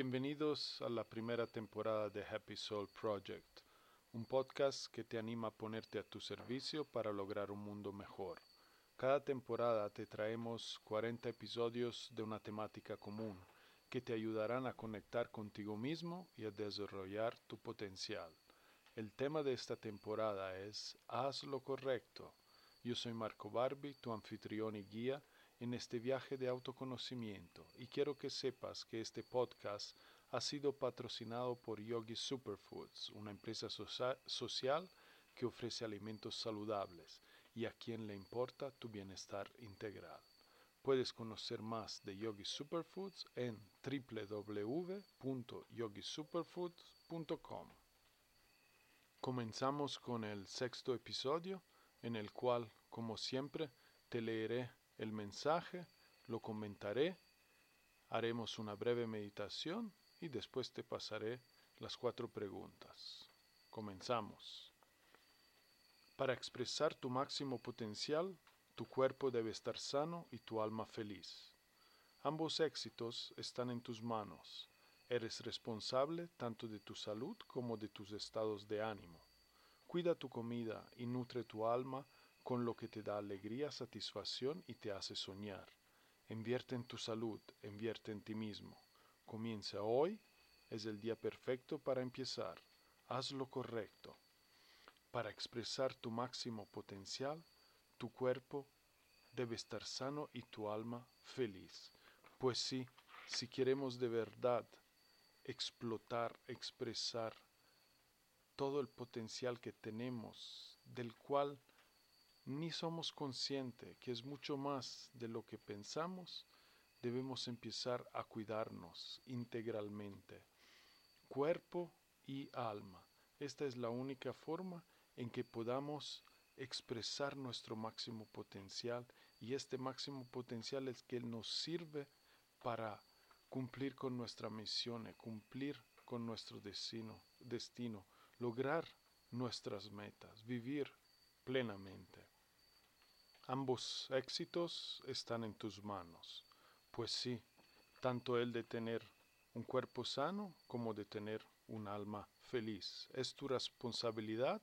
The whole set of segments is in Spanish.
Bienvenidos a la primera temporada de Happy Soul Project, un podcast que te anima a ponerte a tu servicio para lograr un mundo mejor. Cada temporada te traemos 40 episodios de una temática común que te ayudarán a conectar contigo mismo y a desarrollar tu potencial. El tema de esta temporada es Haz lo correcto. Yo soy Marco Barbi, tu anfitrión y guía en este viaje de autoconocimiento y quiero que sepas que este podcast ha sido patrocinado por Yogi Superfoods, una empresa socia- social que ofrece alimentos saludables y a quien le importa tu bienestar integral. Puedes conocer más de Yogi Superfoods en www.yogisuperfoods.com. Comenzamos con el sexto episodio en el cual, como siempre, te leeré el mensaje, lo comentaré, haremos una breve meditación y después te pasaré las cuatro preguntas. Comenzamos. Para expresar tu máximo potencial, tu cuerpo debe estar sano y tu alma feliz. Ambos éxitos están en tus manos. Eres responsable tanto de tu salud como de tus estados de ánimo. Cuida tu comida y nutre tu alma con lo que te da alegría, satisfacción y te hace soñar. Invierte en tu salud, invierte en ti mismo. Comienza hoy, es el día perfecto para empezar. Haz lo correcto. Para expresar tu máximo potencial, tu cuerpo debe estar sano y tu alma feliz. Pues sí, si queremos de verdad explotar, expresar todo el potencial que tenemos, del cual ni somos conscientes que es mucho más de lo que pensamos, debemos empezar a cuidarnos integralmente, cuerpo y alma. Esta es la única forma en que podamos expresar nuestro máximo potencial y este máximo potencial es que nos sirve para cumplir con nuestra misión, cumplir con nuestro destino, destino, lograr nuestras metas, vivir plenamente. Ambos éxitos están en tus manos, pues sí, tanto el de tener un cuerpo sano como de tener un alma feliz. Es tu responsabilidad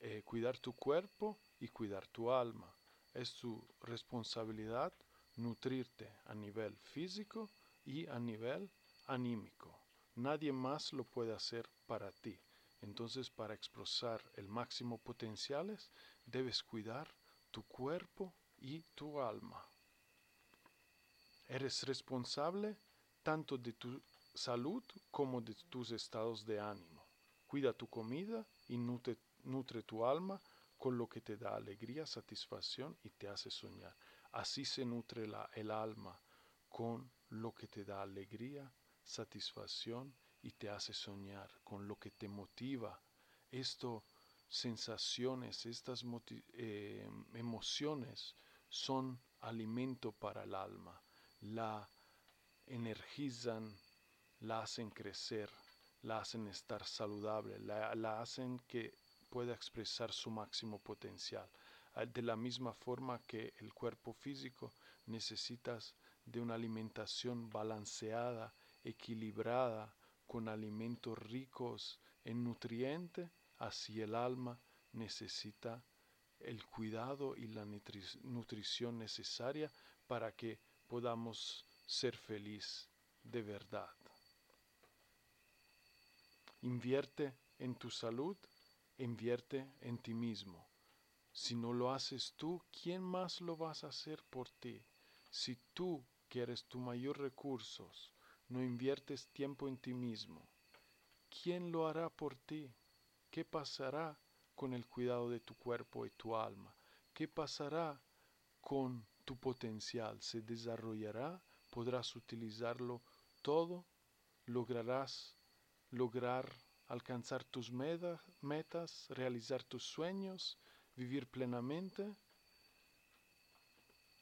eh, cuidar tu cuerpo y cuidar tu alma. Es tu responsabilidad nutrirte a nivel físico y a nivel anímico. Nadie más lo puede hacer para ti. Entonces, para expresar el máximo potenciales, debes cuidar tu cuerpo y tu alma. Eres responsable tanto de tu salud como de tus estados de ánimo. Cuida tu comida y nutre, tu alma con lo que te da alegría, satisfacción y te hace soñar. Así se nutre el alma con lo que te da alegría, satisfacción y te hace soñar, con lo que te motiva. Esto, sensaciones, estas eh, emociones son alimento para el alma. La energizan, la hacen crecer, la hacen estar saludable, la, la hacen que pueda expresar su máximo potencial. De la misma forma que el cuerpo físico necesitas de una alimentación balanceada, equilibrada, con alimentos ricos en nutrientes, así el alma necesita el cuidado y la nutri nutrición necesaria para que podamos ser feliz de verdad. Invierte en tu salud, invierte en ti mismo. Si no lo haces tú, ¿quién más lo vas a hacer por ti? Si tú, que eres tu mayor recursos, no inviertes tiempo en ti mismo, ¿quién lo hará por ti? ¿Qué pasará con el cuidado de tu cuerpo y tu alma? ¿Qué pasará con tu potencial? ¿Se desarrollará? ¿Podrás utilizarlo todo, lograrás lograr alcanzar tus metas, realizar tus sueños, vivir plenamente.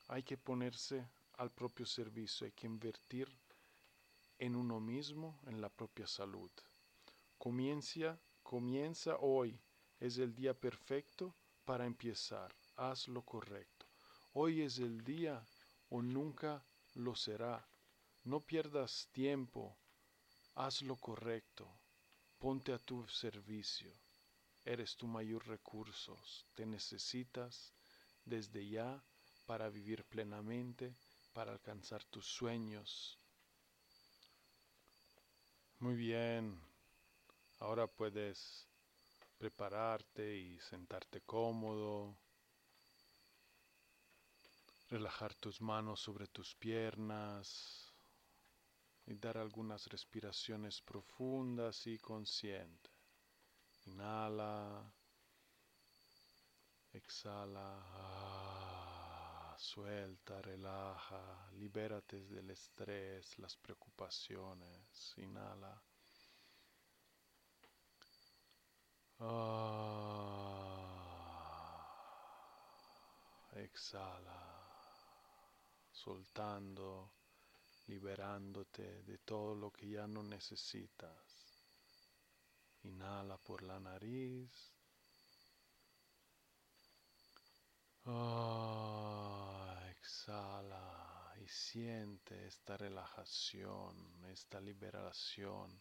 Hay que ponerse al propio servicio, hay que invertir en uno mismo, en la propia salud. Comienza, comienza hoy, es el día perfecto para empezar, haz lo correcto. Hoy es el día o nunca lo será. No pierdas tiempo, haz lo correcto, ponte a tu servicio. Eres tu mayor recurso, te necesitas desde ya para vivir plenamente, para alcanzar tus sueños. Muy bien, ahora puedes prepararte y sentarte cómodo relajar tus manos sobre tus piernas y dar algunas respiraciones profundas y conscientes. Inhala, exhala, ah, suelta, relaja, libérate del estrés, las preocupaciones. Inhala. Ah, exhala soltando, liberándote de todo lo que ya no necesitas. Inhala por la nariz. Ah, exhala y siente esta relajación, esta liberación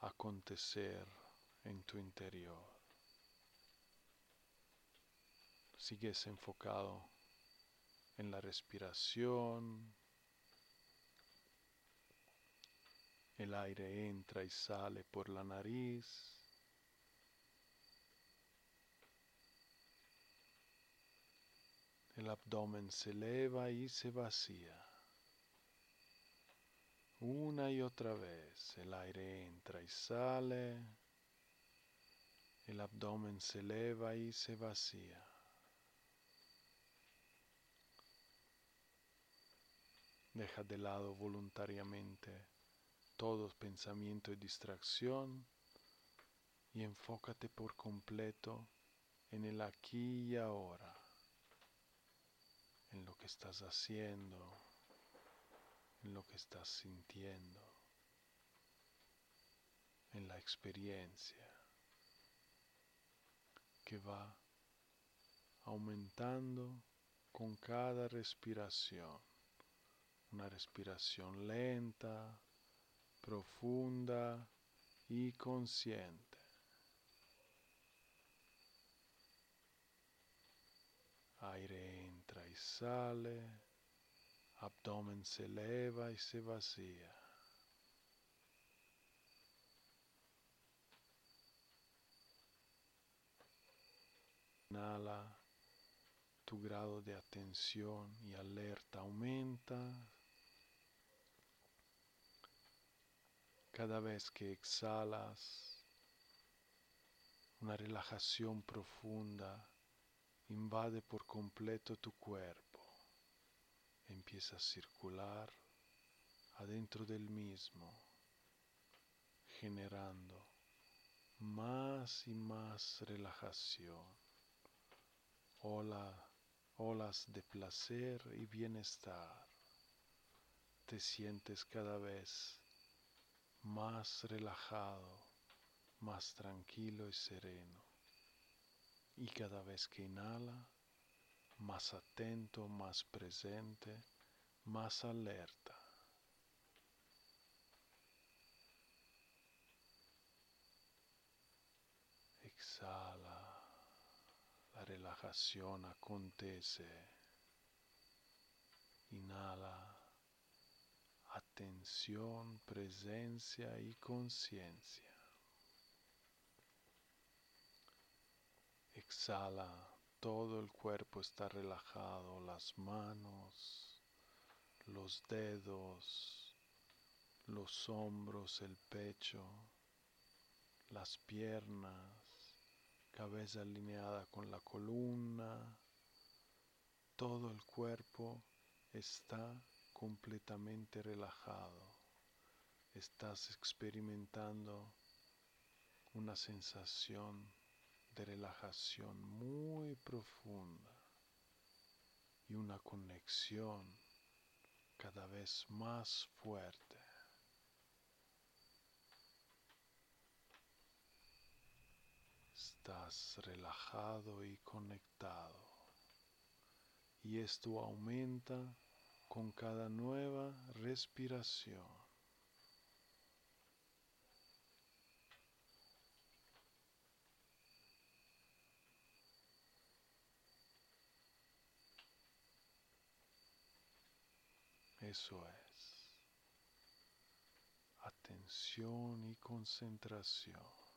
acontecer en tu interior. Sigues enfocado en la respiración. El aire entra y sale por la nariz. El abdomen se eleva y se vacía. Una y otra vez el aire entra y sale. El abdomen se eleva y se vacía. Deja de lado voluntariamente todo pensamiento y distracción y enfócate por completo en el aquí y ahora, en lo que estás haciendo, en lo que estás sintiendo, en la experiencia que va aumentando con cada respiración una respiración lenta, profunda y consciente. Aire entra y sale, abdomen se eleva y se vacía. Inhala, tu grado de atención y alerta aumenta, Cada vez que exhalas, una relajación profunda invade por completo tu cuerpo. Empieza a circular adentro del mismo, generando más y más relajación, olas de placer y bienestar. Te sientes cada vez más relajado, más tranquilo y sereno. Y cada vez que inhala, más atento, más presente, más alerta. Exhala, la relajación acontece. Inhala atención, presencia y conciencia. Exhala, todo el cuerpo está relajado, las manos, los dedos, los hombros, el pecho, las piernas, cabeza alineada con la columna, todo el cuerpo está completamente relajado, estás experimentando una sensación de relajación muy profunda y una conexión cada vez más fuerte. Estás relajado y conectado y esto aumenta con cada nueva respiración. Eso es. Atención y concentración.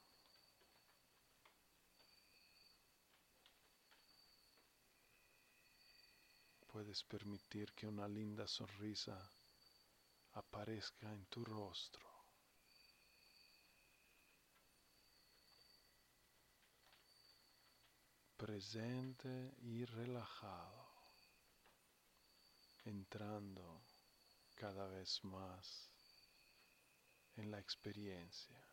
Puedes permitir que una linda sonrisa aparezca en tu rostro. Presente y relajado, entrando cada vez más en la experiencia.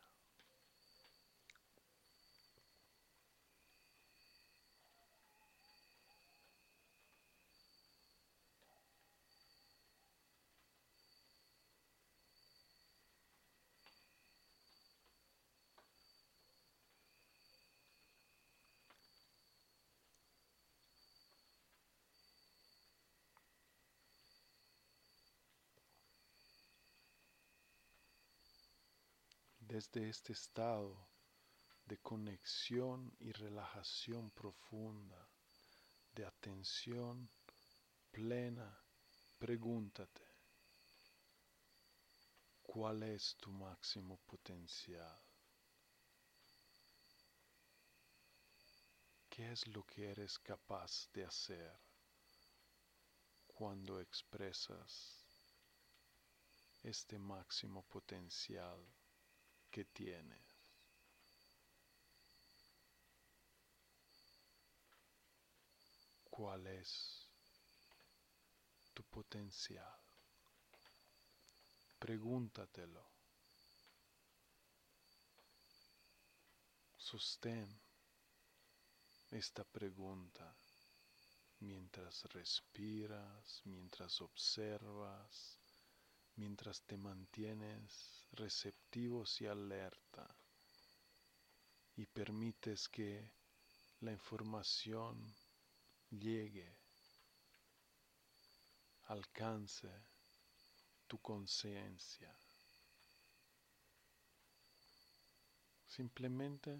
Desde este estado de conexión y relajación profunda, de atención plena, pregúntate, ¿cuál es tu máximo potencial? ¿Qué es lo que eres capaz de hacer cuando expresas este máximo potencial? Que tienes. ¿Cuál es tu potencial? Pregúntatelo. Sostén esta pregunta mientras respiras, mientras observas, mientras te mantienes receptivos y alerta y permites que la información llegue, alcance tu conciencia. Simplemente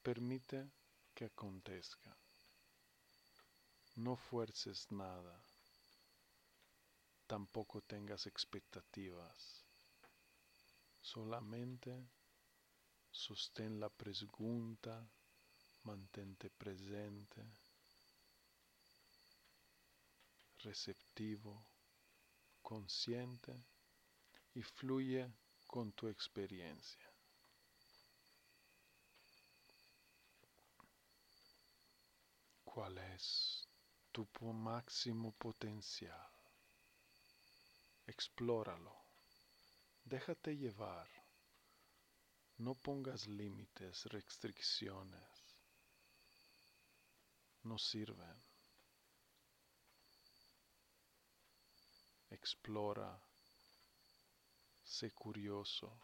permite que acontezca. No fuerces nada tampoco tengas expectativas. Solamente sostén la pregunta, mantente presente, receptivo, consciente y fluye con tu experiencia. ¿Cuál es tu máximo potencial? Explóralo. Déjate llevar. No pongas límites, restricciones. No sirven. Explora. Sé curioso.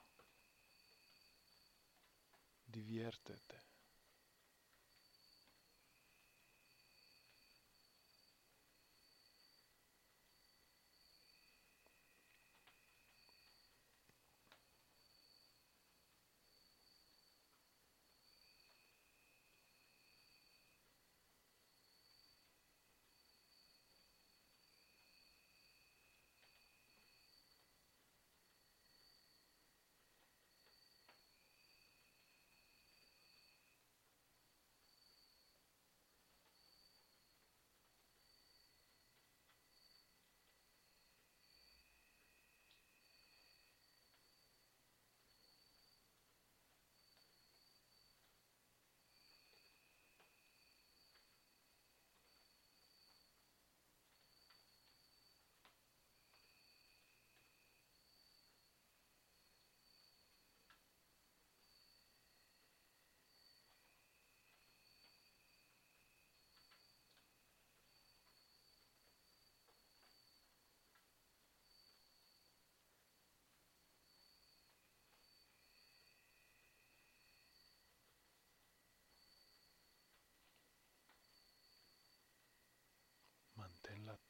Diviértete.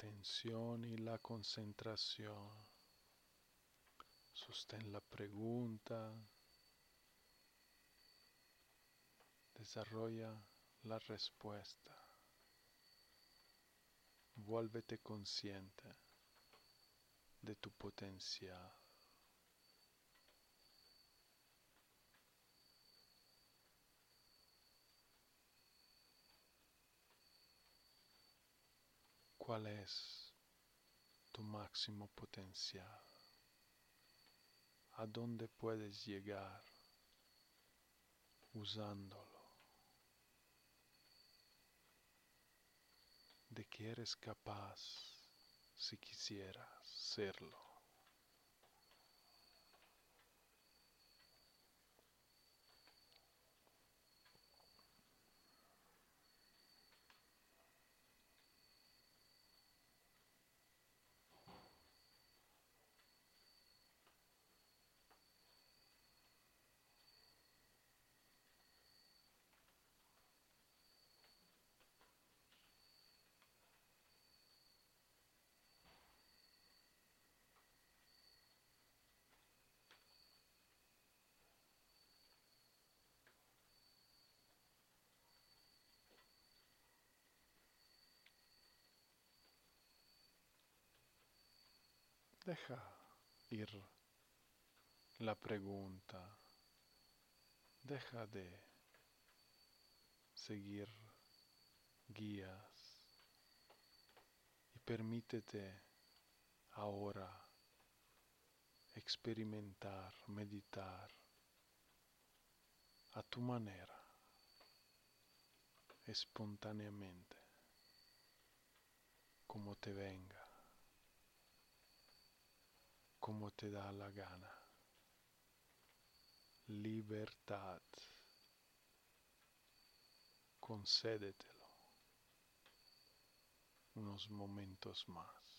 Atención y la concentración. Sostén la pregunta. Desarrolla la respuesta. Vuélvete consciente de tu potencial. ¿Cuál es tu máximo potencial? ¿A dónde puedes llegar usándolo? ¿De qué eres capaz si quisieras serlo? Deja ir la pregunta. Deja de seguir guías y permítete ahora experimentar, meditar a tu manera, espontáneamente, como te venga como te da la gana. Libertad. Concédetelo unos momentos más.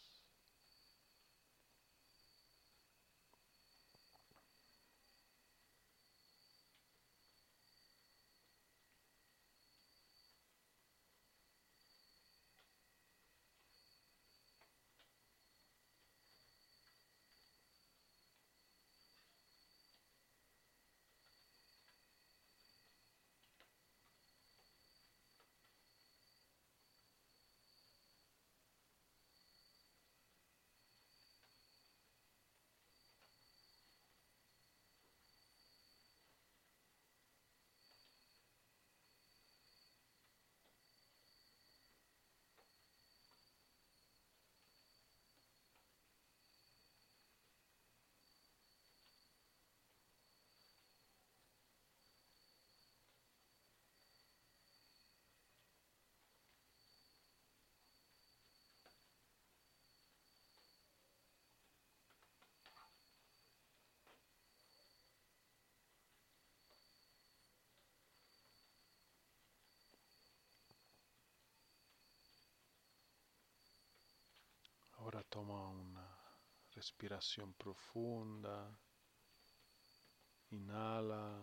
Ahora toma una respiración profunda. Inhala.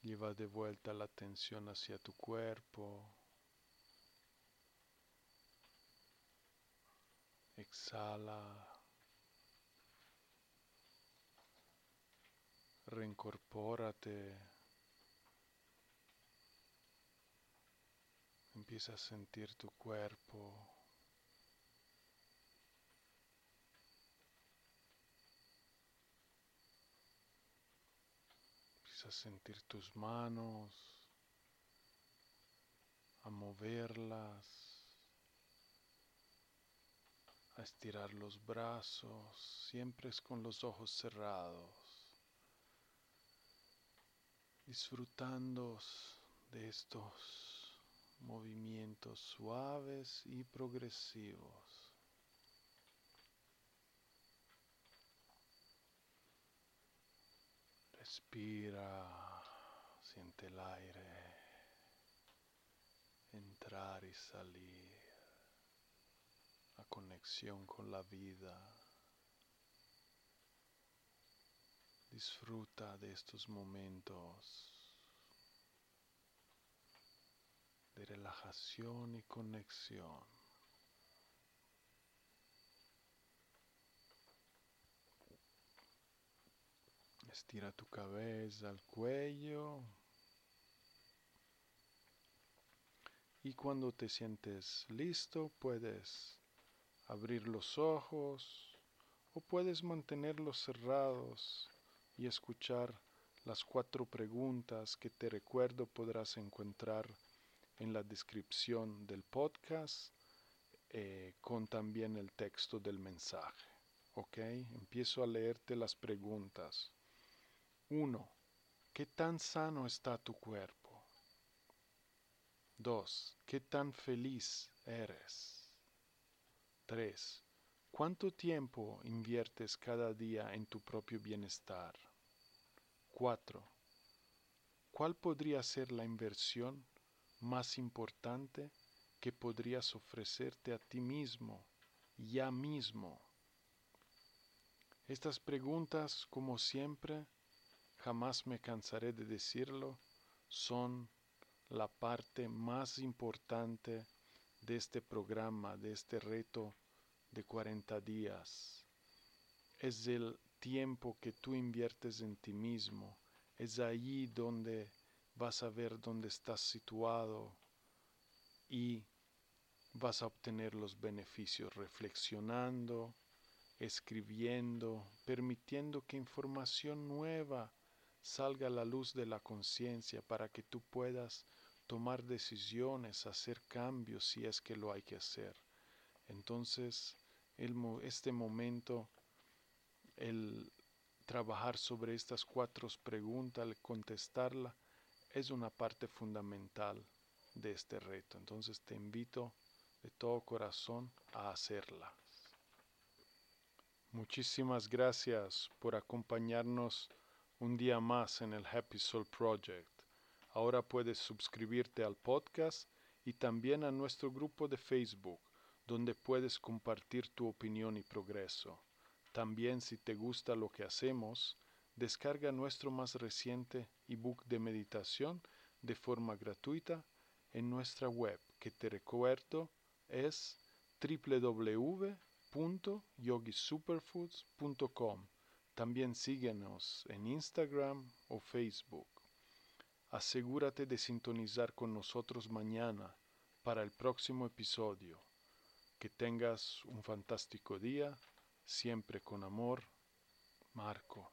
Lleva de vuelta la atención hacia tu cuerpo. Exhala. Reincorpórate. Empieza a sentir tu cuerpo. A sentir tus manos, a moverlas, a estirar los brazos, siempre es con los ojos cerrados, disfrutando de estos movimientos suaves y progresivos. Respira, siente el aire entrar y salir, la conexión con la vida. Disfruta de estos momentos de relajación y conexión. Estira tu cabeza al cuello. Y cuando te sientes listo, puedes abrir los ojos o puedes mantenerlos cerrados y escuchar las cuatro preguntas que te recuerdo podrás encontrar en la descripción del podcast eh, con también el texto del mensaje. ¿Ok? Empiezo a leerte las preguntas. 1. ¿Qué tan sano está tu cuerpo? 2. ¿Qué tan feliz eres? 3. ¿Cuánto tiempo inviertes cada día en tu propio bienestar? 4. ¿Cuál podría ser la inversión más importante que podrías ofrecerte a ti mismo, ya mismo? Estas preguntas, como siempre, jamás me cansaré de decirlo, son la parte más importante de este programa, de este reto de 40 días. Es el tiempo que tú inviertes en ti mismo. Es allí donde vas a ver dónde estás situado y vas a obtener los beneficios reflexionando, escribiendo, permitiendo que información nueva salga la luz de la conciencia para que tú puedas tomar decisiones, hacer cambios si es que lo hay que hacer. Entonces, este momento, el trabajar sobre estas cuatro preguntas, el contestarla, es una parte fundamental de este reto. Entonces te invito de todo corazón a hacerla. Muchísimas gracias por acompañarnos un día más en el Happy Soul Project. Ahora puedes suscribirte al podcast y también a nuestro grupo de Facebook, donde puedes compartir tu opinión y progreso. También si te gusta lo que hacemos, descarga nuestro más reciente ebook de meditación de forma gratuita en nuestra web, que te recuerdo es www.yogisuperfoods.com. También síguenos en Instagram o Facebook. Asegúrate de sintonizar con nosotros mañana para el próximo episodio. Que tengas un fantástico día, siempre con amor, Marco.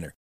winner.